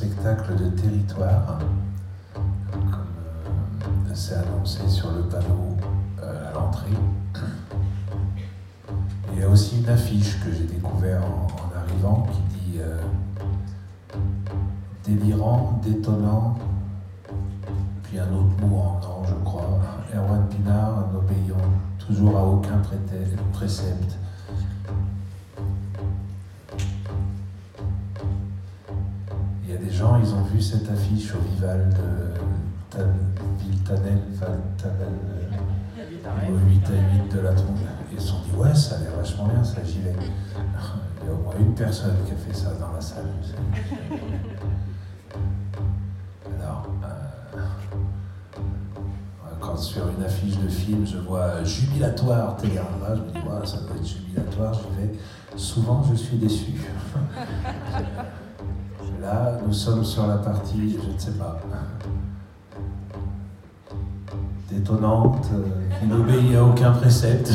spectacle de territoire, comme euh, c'est annoncé sur le panneau euh, à l'entrée. Il y a aussi une affiche que j'ai découvert en, arrivant qui dit euh, délirant, détonnant, puis un autre mot en an, je crois. Erwan Pinard, n'obéissant toujours à aucun précepte. Gens, ils ont vu cette affiche au Vival de Tan- Viltanel, Valtanel, au 8 à 8 de la Tronde. Ils se sont dit, ouais, ça a l'air vachement bien, ça, j'y vais. Il y a au moins une personne qui a fait ça dans la salle. Alors, euh, quand sur une affiche de film, je vois jubilatoire Télérama, je me dis, ouais, ça doit être jubilatoire, j'y vais. Souvent, je suis déçu. Là, nous sommes sur la partie, je ne sais pas, détonnante, euh, qui n'obéit à aucun précepte.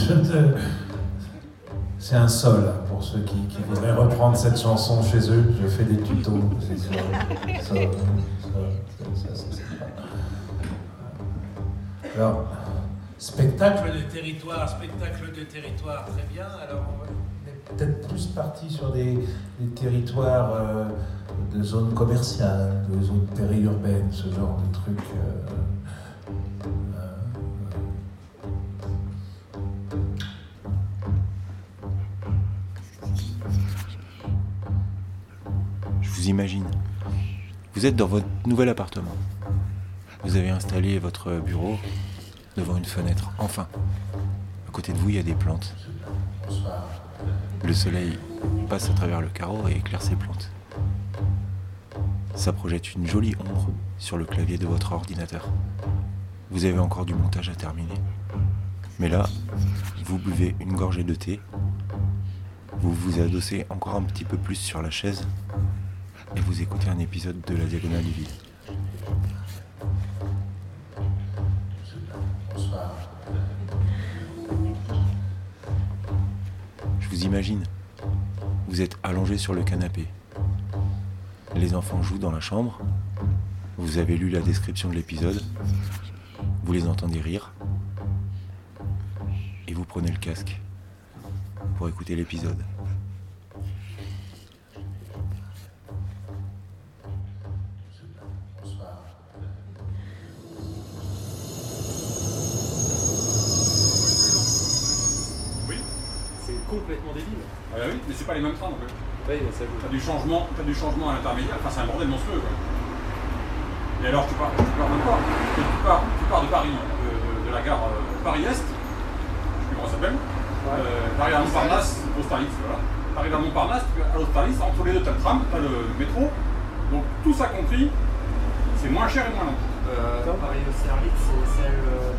C'est un sol hein, pour ceux qui, voudraient reprendre cette chanson chez eux. Je fais des tutos. Alors, spectacle de territoire, spectacle de territoire, très bien. Alors, on est peut-être plus parti sur des, des territoires euh, de zones commerciales, de zones périurbaines, ce genre de trucs. euh, euh, Je vous imagine. Vous êtes dans votre nouvel appartement. Vous avez installé votre bureau devant une fenêtre. Enfin, à côté de vous, il y a des plantes. Le soleil passe à travers le carreau et éclaire ces plantes. Ça projette une jolie ombre sur le clavier de votre ordinateur. Vous avez encore du montage à terminer. Mais là, vous buvez une gorgée de thé. Vous vous adossez encore un petit peu plus sur la chaise et vous écoutez un épisode de La Diagonale du Vide. Je vous imagine. Vous êtes allongé sur le canapé. Les enfants jouent dans la chambre. Vous avez lu la description de l'épisode. Vous les entendez rire. Et vous prenez le casque pour écouter l'épisode. Oui, C'est complètement débile. ah bah oui, mais c'est pas les mêmes trains non plus. Oui, ça joue. T'as du changement, t'as du changement à l'intermédiaire, enfin c'est un bordel monstrueux quoi. Et alors tu pars, tu pars de quoi? Tu pars, tu pars de Paris, de, de- de la gare euh, Paris-Est, je sais plus comment ça s'appelle, euh, t'arrives à Montparnasse, Austerlitz, voilà. T'arrives à Montparnasse, tu vas à Austerlitz, entre les deux t'as le tram, t'as le métro, donc tout ça compris, c'est moins cher et moins long. Euh, Paris Austerlitz, c'est celle euh,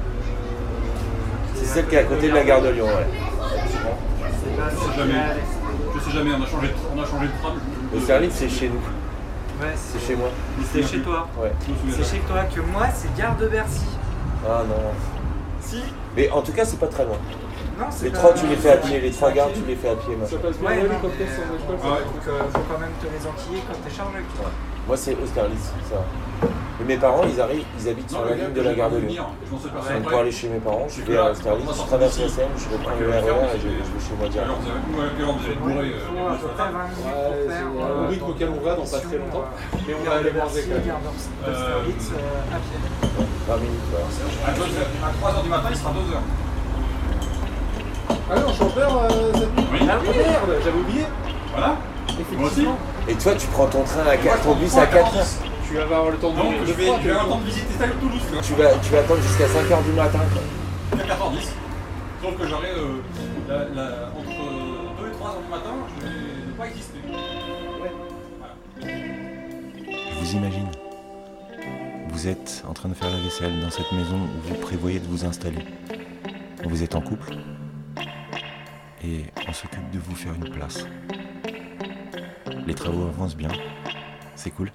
de. C'est celle qui est à côté de la gare de Lyon, ouais. C'est Je sais jamais, on a changé de, on a changé de tram. Austerlitz, c'est chez nous. Ouais, C'est chez moi. c'est chez toi. Ouais. C'est chez toi que moi, c'est Gare de Bercy. Ah non. Si Mais en tout cas, c'est pas très loin. Non, c'est Les trois, tu les fais à pied. Les trois gares, tu les fais à pied. machin. passe Ouais, non, quand mais, t'es sur l'école, Ouais. Donc, faut quand même te les enquiller quand t'es chargé. Moi, c'est Austerlitz, ça. Et mes parents, ils arrivent, ils habitent sur la ligne de la gare de Lyon. Donc, pour aller chez mes parents, je vais à Austerlitz, je traverse la Seine, je reprends le RER et je, vais chez moi direct. euh, Il faut le à bus peu ce près matin 20 minutes Ouais, pour c'est faire. au euh, rythme auquel on va dans pas très longtemps. Mais on va aller quand même. Gare d'Austerlitz euh, à pied. 20 minutes, voilà. À 3h du matin, il sera 2h. Ah non, chanteur euh, cette nuit Oui. Ah oui Merde, j'avais oublié. Voilà. Moi aussi. Effectivement. Et toi, tu prends ton train à Moi, 4, je ton bus à 4 40. heures. Tu vas avoir le temps de Donc, de je vais, froid, je vais avoir le temps de visiter Toulouse. tu vas, tu vas attendre jusqu'à 5h du matin. quoi. À 4h10. Sauf que j'aurai euh, la, la- entre 2 et 3h du matin, je vais ne pas exister. Je vous imagine. Vous êtes en train de faire la vaisselle dans cette maison où vous prévoyez de vous installer. Vous êtes en couple et on s'occupe de vous faire une place. Les travaux avancent bien, c'est cool.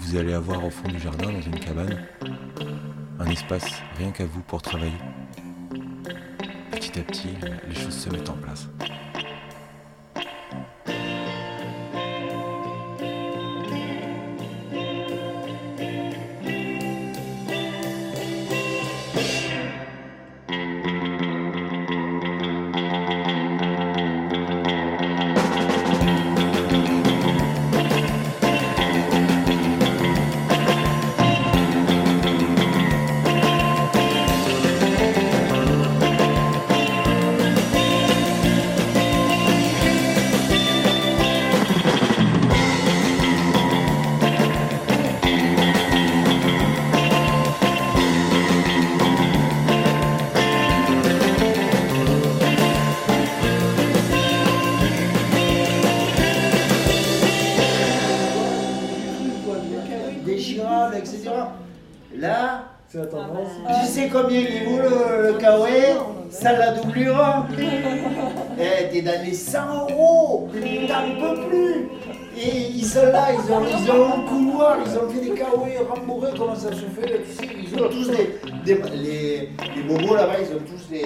Vous allez avoir au fond du jardin, dans une cabane, un espace rien qu'à vous pour travailler. petit à petit, les choses se mettent en place. Combien il vaut le, le kawaii Ça la doublera. Eh, t'es dans les 100 euros, t'en peux plus. Et ils sont là, ils ont, ils ont un couloir, ils ont fait des kawaii rembourrés, comment ça se fait tu sais, Ils ont tous des. des- les, les bobos là-bas, ils ont tous des,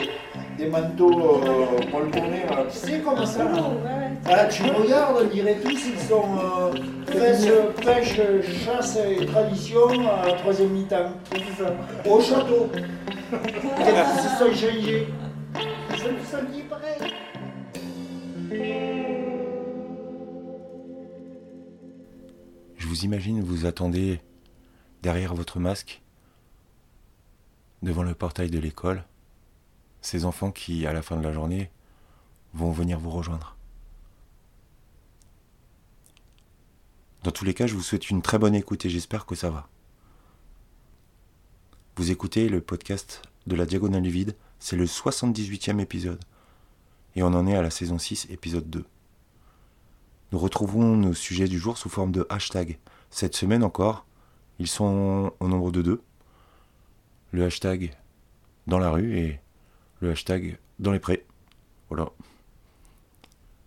des manteaux euh, polponés. là. Tu sais comment ça là ah, tu regardes, on dirait tous, ils sont euh, pêche, pêche, chasse et tradition à la troisième mi-temps. Au château. Qu'ils se sont changés Ils sont pareil. Vous imagine, vous attendez derrière votre masque, devant le portail de l'école, ces enfants qui, à la fin de la journée, vont venir vous rejoindre. Dans tous les cas, je vous souhaite une très bonne écoute et j'espère que ça va. Vous écoutez le podcast de la Diagonale du Vide, c'est le 78e épisode. Et on en est à la saison 6, épisode 2. Nous retrouvons nos sujets du jour sous forme de hashtag. Cette semaine encore, ils sont au nombre de deux. Le hashtag dans la rue et le hashtag dans les prés. Voilà.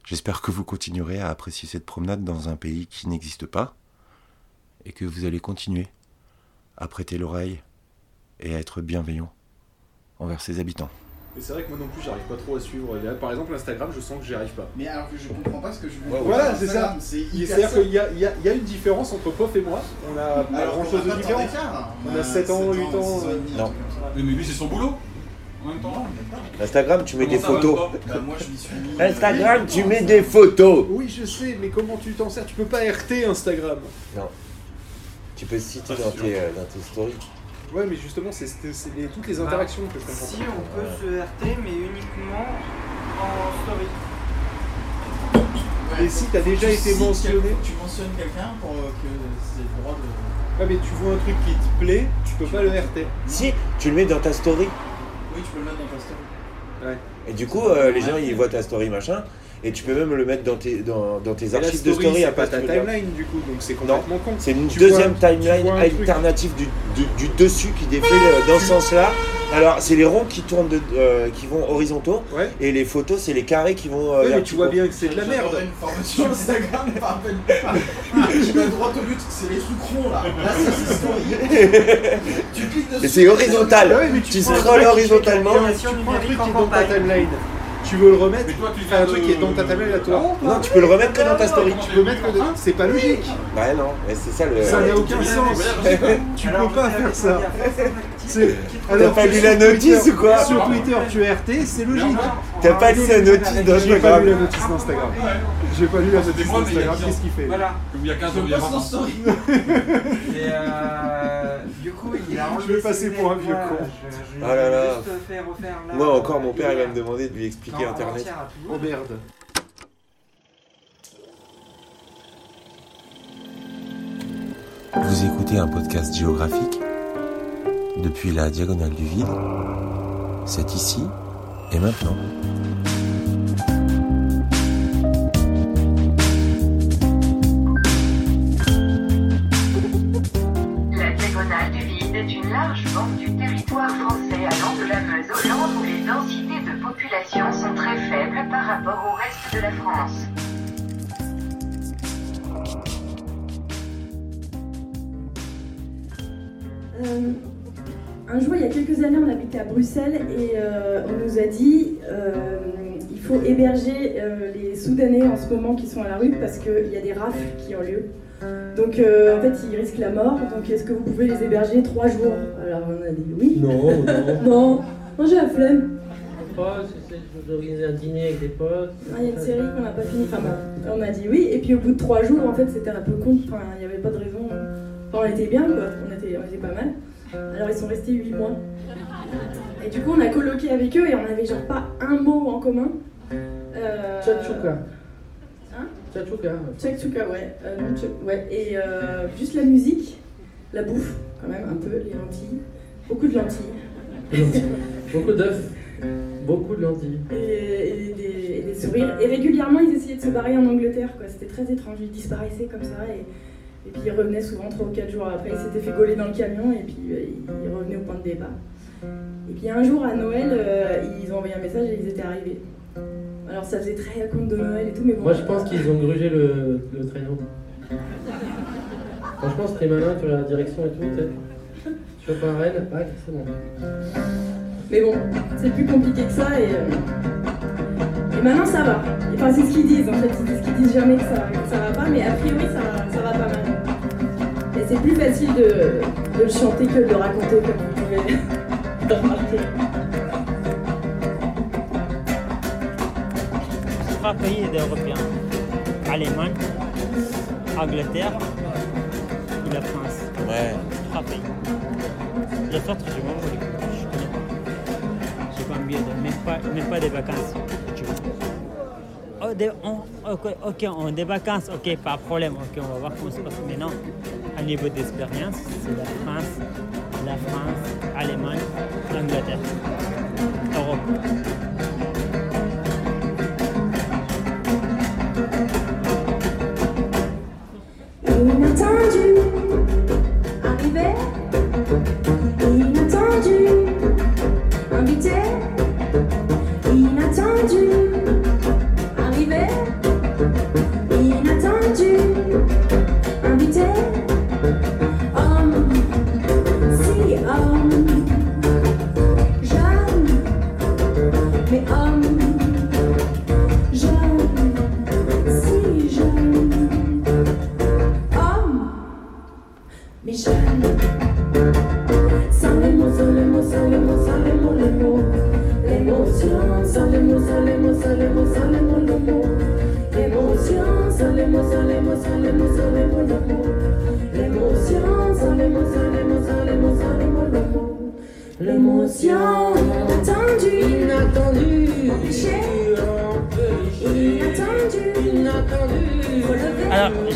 J'espère que vous continuerez à apprécier cette promenade dans un pays qui n'existe pas et que vous allez continuer à prêter l'oreille et à être bienveillant envers ses habitants. Et c'est vrai que moi non plus, j'arrive pas trop à suivre. Là, Par exemple, Instagram, je sens que j'y arrive pas. Mais alors que je comprends pas ce que je veux Ouais, Voilà, c'est ça. C'est Il- hyper C'est-à-dire qu'il y a, il y a- il y a une différence entre Pof et moi. On a pas Alors grand qu'on chose a de différent. d'écart. On a 7 ans, 8 ans, non. mais lui, c'est son boulot. En même temps. Instagram, tu mets des Comment photos. Bah, moi je m'y suis mis. Instagram, tu mets des photos. Oui, je sais, mais comment tu t'en sers? Tu peux pas RT Instagram. Tu peux citer Ah, dans tes, euh, dans tes stories. Ouais, mais justement, c'est les- toutes les Bah, interactions que je comprends Si on peut se RT, mais uniquement en story. Ouais, Et si t'as déjà tu été mentionné- quel- Tu mentionnes quelqu'un pour euh, que c'est le droit de. Ouais, mais tu vois un truc qui te plaît, tu peux pas le RT. Si, tu le mets dans ta story. Oui, tu peux le mettre dans ta story. Et du coup, euh, les gens, ils voient ta story, machin. Et tu peux même le mettre dans tes, dans, dans tes archives de story c'est à pas ta timeline du coup, donc c'est complètement con. C'est une Tu deuxième vois- tu timeline alternative du, du, du dessus qui défile euh, dans ce sens-là. Alors, c'est les ronds qui tournent, de, euh, qui vont horizontaux. Ouais. Et les photos, c'est les carrés qui vont. euh, Ouais, mais tu vois bien que c'est de la merde. Une formation Instagram, mais pas Je vais droit au but, c'est les sous-crons là. Là, c'est story. tu cliques dessus. Et c'est horizontal. Ouais, mais Tu prends un scrolles horizontalement. Tu prends un truc qui est dans ta timeline. Tu veux le remettre Mais toi, tu Enfin, un truc qui est dans ta timeline à toi. Non, tu peux le remettre que dans ta story. Tu peux mettre que C'est pas logique. Ouais, non, mais c'est ça le. Ça n'a aucun sens. Tu peux pas faire ça. T'as pas lu la notice Twitter- ou quoi Sur Twitter, tu es RT, c'est logique. T'as pas lu la notice J'ai pas lu la notice d'Instagram. J'ai pas lu la C'était notice d'Instagram. Qu'est-ce qu'il fait Voilà. Il y a 15 ans, il y a poste 20 en ans. story. Et euh, du coup, il a enlevé Je vais passer pour un vieux con. Ah là vais là. Moi encore, mon père il va me demander de lui expliquer Internet. Oh merde. Vous écoutez un podcast géographique depuis la diagonale du vide. C'est ici et maintenant. La diagonale du vide est une large bande du territoire français allant de la Meuse au Land où les densités de population sont très faibles par rapport au reste de la France. Euh, un jour, il y a quelques années, on habitait à Bruxelles et euh, on nous a dit euh, il faut héberger euh, les Soudanais en ce moment qui sont à la rue parce qu'il y a des rafles qui ont lieu. Donc euh, en fait, ils risquent la mort. Donc est-ce que vous pouvez les héberger trois jours? Alors on a dit oui. Non, non. Non, j'ai la flemme. C'est d'organiser un dîner avec des potes. Ah, Il y a une série qu'on n'a pas fini. Enfin, bah, on a dit oui. Et puis au bout de trois jours, en fait, c'était un peu con. Enfin, il n'y avait pas de raison. Enfin, on était bien, quoi. On était, on était pas mal. Alors ils sont restés huit mois. Et du coup, on a coloqué avec eux et on avait genre pas un mot en commun. Euh, Tchatchouka. Hein Tchatchouka. Tchouka, ouais. Euh, ouais. Et euh, juste la musique, la bouffe, quand même, un peu, les lentilles. Beaucoup de lentilles. Beaucoup d'œufs. Beaucoup de lentilles. Et, et des, et des sourires. Et régulièrement, ils essayaient de se barrer en Angleterre, quoi. C'était très étrange. Ils disparaissaient comme ça. Et, et puis ils revenaient souvent 3 ou 4 jours après. Ils s'étaient fait gauler dans le camion et puis euh, ils revenaient au point de départ. Et puis un jour à Noël, euh, ils ont envoyé un message et ils étaient arrivés. Alors ça faisait très conte de Noël et tout, mais bon. Moi, je pense qu'ils ont grugé le, le traîneau. Franchement, c'était malin, tu regardes la direction et tout, tu sais. Tu vas pas à Rennes Ah, c'est bon. Mais bon, c'est plus compliqué que ça et, euh, et maintenant ça va. Enfin, c'est ce qu'ils disent en fait, ils disent qu'ils disent jamais que ça, que ça va pas, mais a priori ça, va- c'est plus facile de, de le chanter que de le raconter, comme vous pouvez le remarquer. Trois pays d'Européens. Allemagne, Angleterre et la France. Ouais. Trois pays. Les autres, je m'en fous. Je connais pas. J'ai pas envie de, même pas, même pas des vacances. Des, on- ok, ok, on, des vacances, ok, pas de problème. Ok, on va voir comment ça se passe. Mais non, niveau d'expérience, c'est la France, la France, Allemagne, l'Angleterre, Europe.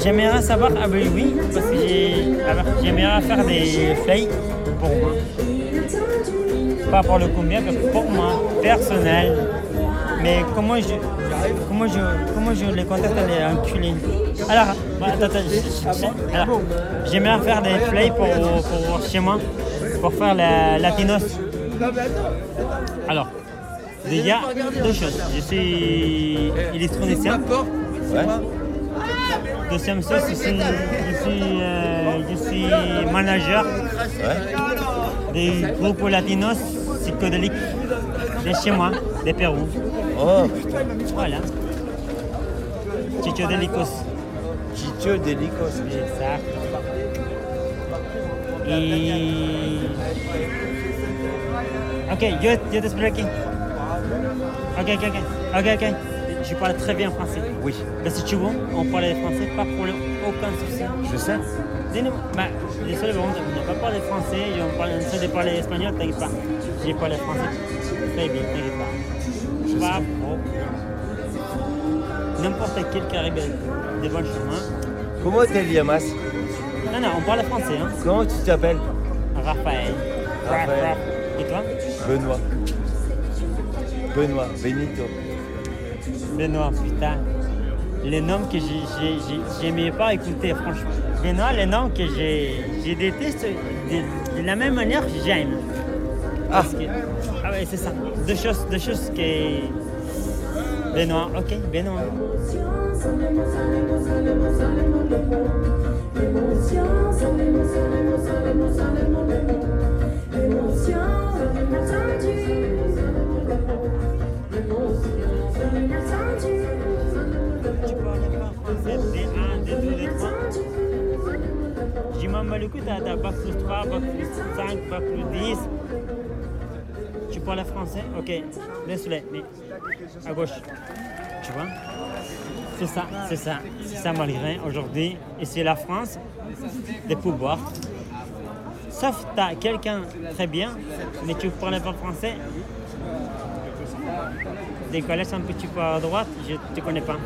J'aimerais savoir, ah ben oui, parce que j'ai- alors, j'aimerais faire des flights pour moi. Pas pour le combien, mais pour moi, personnel. Mais comment je, comment je, comment je les contacte les enculés? Alors, bon, attends, attends, j'aimerais faire des flights pour, pour chez moi, pour faire la latinos. Alors, déjà, deux choses. Je suis électronicien. Deuxième chose, je suis, je suis, euh, je suis manager des groupes latinos psychédéliques de chez moi, de Pérou. Oh, Voilà. Chicho Delicos. Chicho Delicos. Exact. Et. Ok, yo, yo t'explique. Ok, ok, ok. Ok, ok. Je parle très bien français. Oui. Mais si tu veux, on parle français, pas pour le- aucun souci. Je sais. Dis-nous, bah, désolé, on n'a pas parlé français, on parle, on essaie de parler espagnol, t'inquiète pas. J'ai parlé français. Très bien, t'inquiète pas. Pas trop. N'importe quel qui arrive devant le chemin. Comment te llamas Non, non, on parle français, hein. Comment tu t'appelles? Raphaël. Raphaël. Et toi? Benoît. Benoît, Benito. Benoît, putain. Les noms que j'ai- j'ai- j'ai- j'aimais pas écouter, franchement. Benoît, les noms que j'ai déteste de, de la même manière que j'aime. Ah. Que- ah ouais, c'est ça. Deux choses, deux choses que. Benoît, ok, Benoît. Coup, tu as, bac plus 3, bac plus 5, bac plus 10. Tu parles français? Ok, laisse-le, mais à gauche. Tu vois? C'est ça, c'est ça, c'est ça malgré aujourd'hui. Et c'est la France des pouvoirs. Sauf tu as quelqu'un très bien, mais tu ne parles pas français. Des collèges un petit peu à droite, je ne te connais pas.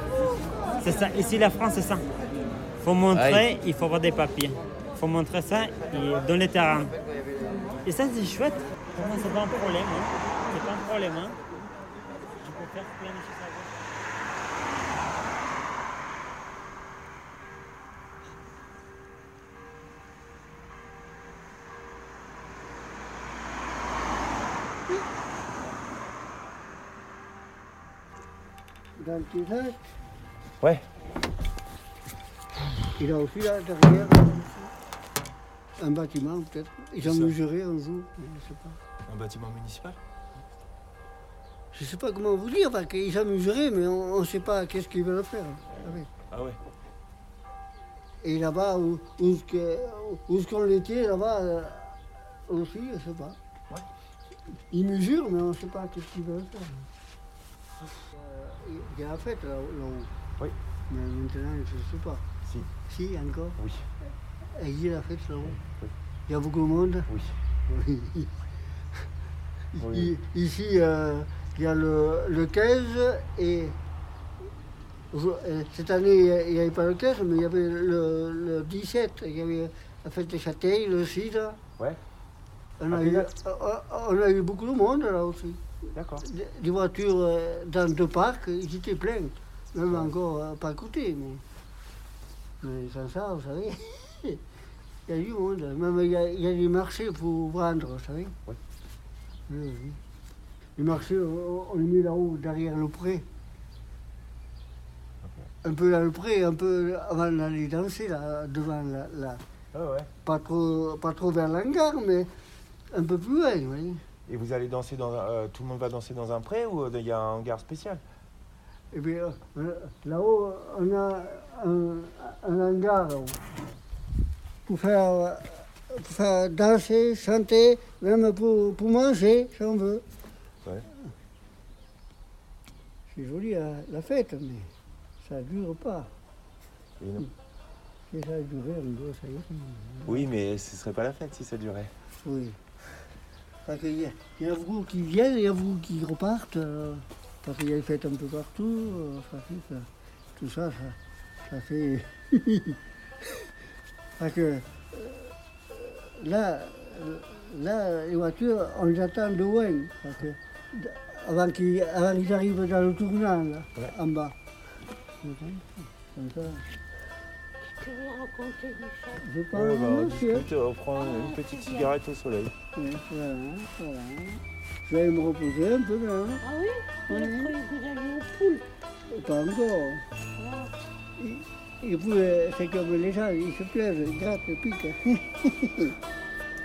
C'est ça, ici la France, c'est ça. Il faut montrer, il faut avoir des papiers. Faut montrer ça et dans le terrain. Et ça, c'est chouette. Pour moi, c'est pas un problème. Hein. C'est pas un problème. Hein. Je peux faire plein de choses à gauche. Dans le Ouais. il a aussi là derrière un bâtiment peut-être. Ils ont mesuré un jour, je sais pas. Un bâtiment municipal? Je sais pas comment vous dire, parce qu'ils ont mesuré, mais on ne sait pas qu'est-ce qu'ils veulent faire avec. Ah ouais. Et là-bas, où, où, où ce qu'on était, là-bas euh, aussi, je sais pas. Ils mesurent, mais on ne sait pas qu'est-ce qu'ils veulent faire. Euh, Il y a la fête là- là-haut. Oui. Mais maintenant, je ne sais pas. Si. Si, encore Oui. Il y a. Il y beaucoup de monde Oui. Oui. Oui. I- Ici, euh, il y a le, le 15 et euh, cette année, il n'y avait pas le 15, mais il y avait le, le 17. Il y avait la fête des châtaignes, le cidre. Ouais. On Ah, a, eu, exact. euh, on a eu beaucoup de monde là aussi. D'accord. Des, des voitures euh, dans deux parcs, ils étaient pleins. Même encore euh, pas à côté. Mais, mais sans ça, vous savez, il y a du monde. Même il y a, il y a des marchés pour vendre, vous savez. Oui. Oui, oui. Les marchés, on, les met là-haut, derrière le pré. Un peu dans le pré, un peu avant d'aller danser, là, devant la, la- Ah ouais. Pas trop, pas trop vers l'hangar, mais un peu plus loin, vous voyez. Et vous allez danser dans euh, tout le monde va danser dans un pré ou euh, il y a un hangar spécial? Et puis euh, là-haut, on a un, un hangar là-haut. Pour faire, pour faire danser, chanter, même pour, pour manger, si on veut. Ouais. C'est joli la, la fête, mais ça ne dure pas. Et non. Si ça durait un peu, ça y est. Oui, mais ce serait pas la fête si ça durait. Oui. Parce qu'il y, a- il y en a beaucoup qui viennent, il y a beaucoup qui repartent. euh, parce qu'il y a des fêtes un peu partout. euh, ça fait tout ça, ça, ça fait. parce que euh, là, là, les voitures, on les attend de loin. Parce que, avant qu'ils qu'ils arrivent dans le tournant, là, en bas. Comme ça. Que vous racontez du chat Je Ouais, parle bah, au on discute, on prend une petite cigarette au soleil. Oui, voilà, voilà. Je vais me reposer un peu là. Ah oui Je Oui. croyais que vous alliez au poule. Pas encore. Ah. Et, et puis, c'est comme les gens, ils se plaisent, ils grattent, ils piquent.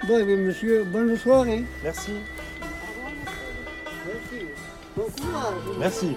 bon, eh bien, monsieur, bonne soirée. Merci. Merci. Bon courage. Merci.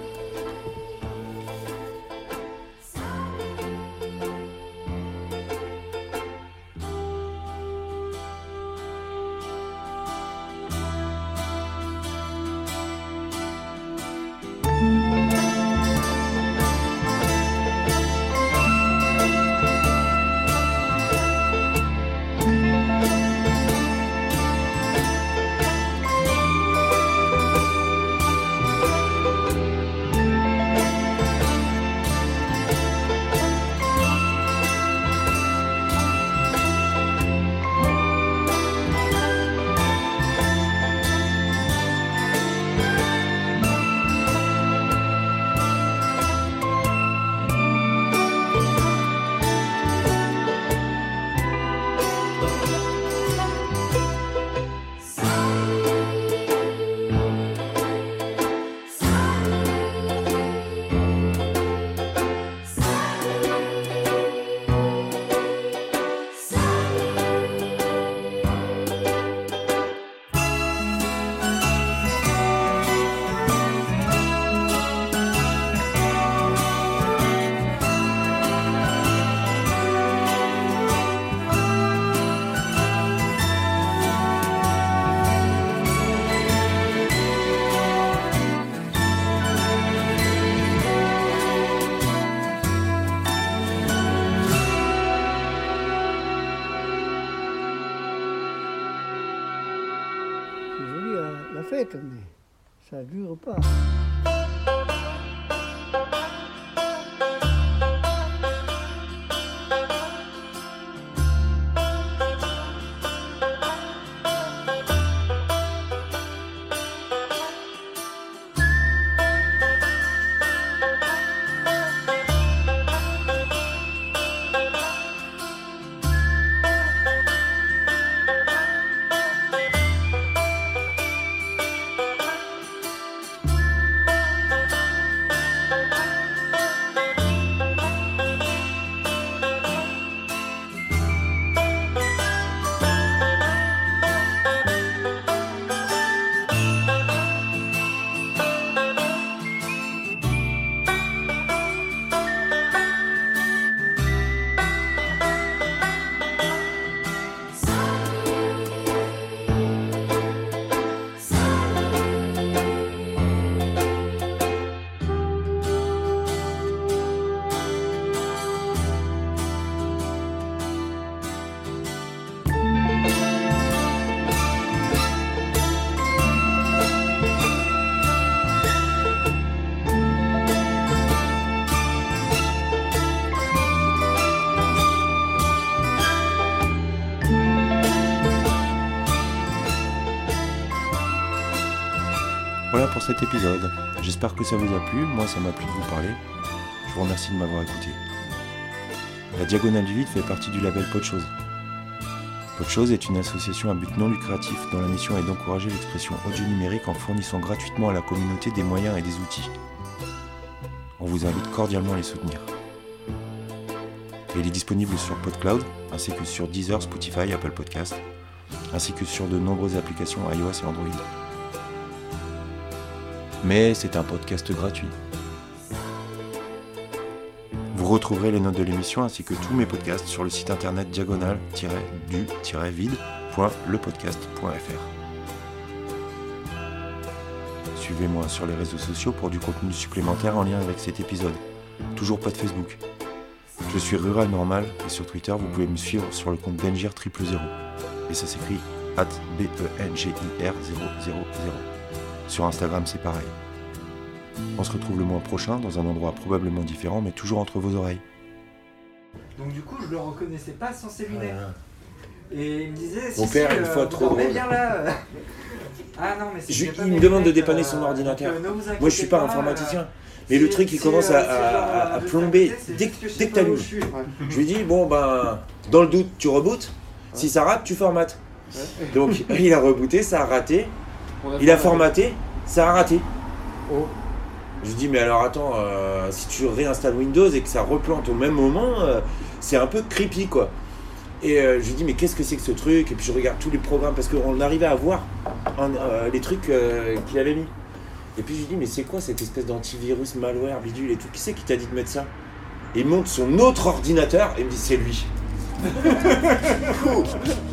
Pète, mais ça dure pas. Cet épisode. J'espère que ça vous a plu. Moi, ça m'a plu de vous parler. Je vous remercie de m'avoir écouté. La Diagonale du Vide fait partie du label Podchose. Podchose est une association à but non lucratif dont la mission est d'encourager l'expression audio numérique en fournissant gratuitement à la communauté des moyens et des outils. On vous invite cordialement à les soutenir. Il est disponible sur PodCloud, ainsi que sur Deezer, Spotify, Apple Podcast, ainsi que sur de nombreuses applications iOS et Android. Mais c'est un podcast gratuit. Vous retrouverez les notes de l'émission ainsi que tous mes podcasts sur le site internet diagonal-du-vide.lepodcast.fr. Suivez-moi sur les réseaux sociaux pour du contenu supplémentaire en lien avec cet épisode. Toujours pas de Facebook. Je suis Rural Normal et sur Twitter vous pouvez me suivre sur le compte Bengir 000. Et ça s'écrit at B-E-N-G-I-R 000. Sur Instagram c'est pareil. On se retrouve le mois prochain dans un endroit probablement différent mais toujours entre vos oreilles. Donc du coup, je le reconnaissais pas sans ses lunettes. Et il me disait, Mon si, père, si, une euh, fois trop drôle. bien là. euh. Ah non, mais c'est Je- il me demande de dépanner euh, son ordinateur. donc, euh, ne vous Moi, je suis pas pas, informaticien. euh, Mais le truc, il si, commence euh, à, euh, plomber dès, que dès t'allumes. je suis. Je lui dis, bon, ben, dans le doute, tu rebootes. Si ça rate, tu formates. Donc, il a rebooté, ça a raté. A Il a formaté. ça a raté. Oh. Je lui dis, mais alors attends, euh, si tu réinstalles Windows et que ça replante au même moment, euh, c'est un peu creepy quoi. Et euh, je lui dis, mais qu'est-ce que c'est que ce truc? Et puis je regarde tous les programmes parce qu'on arrivait à voir en- euh, les trucs euh, qu'il avait mis. Et puis je lui dis, mais c'est quoi cette espèce d'antivirus, malware, bidule et tout? Qui c'est qui t'a dit de mettre ça? Et il monte son autre ordinateur et il me dit, c'est lui.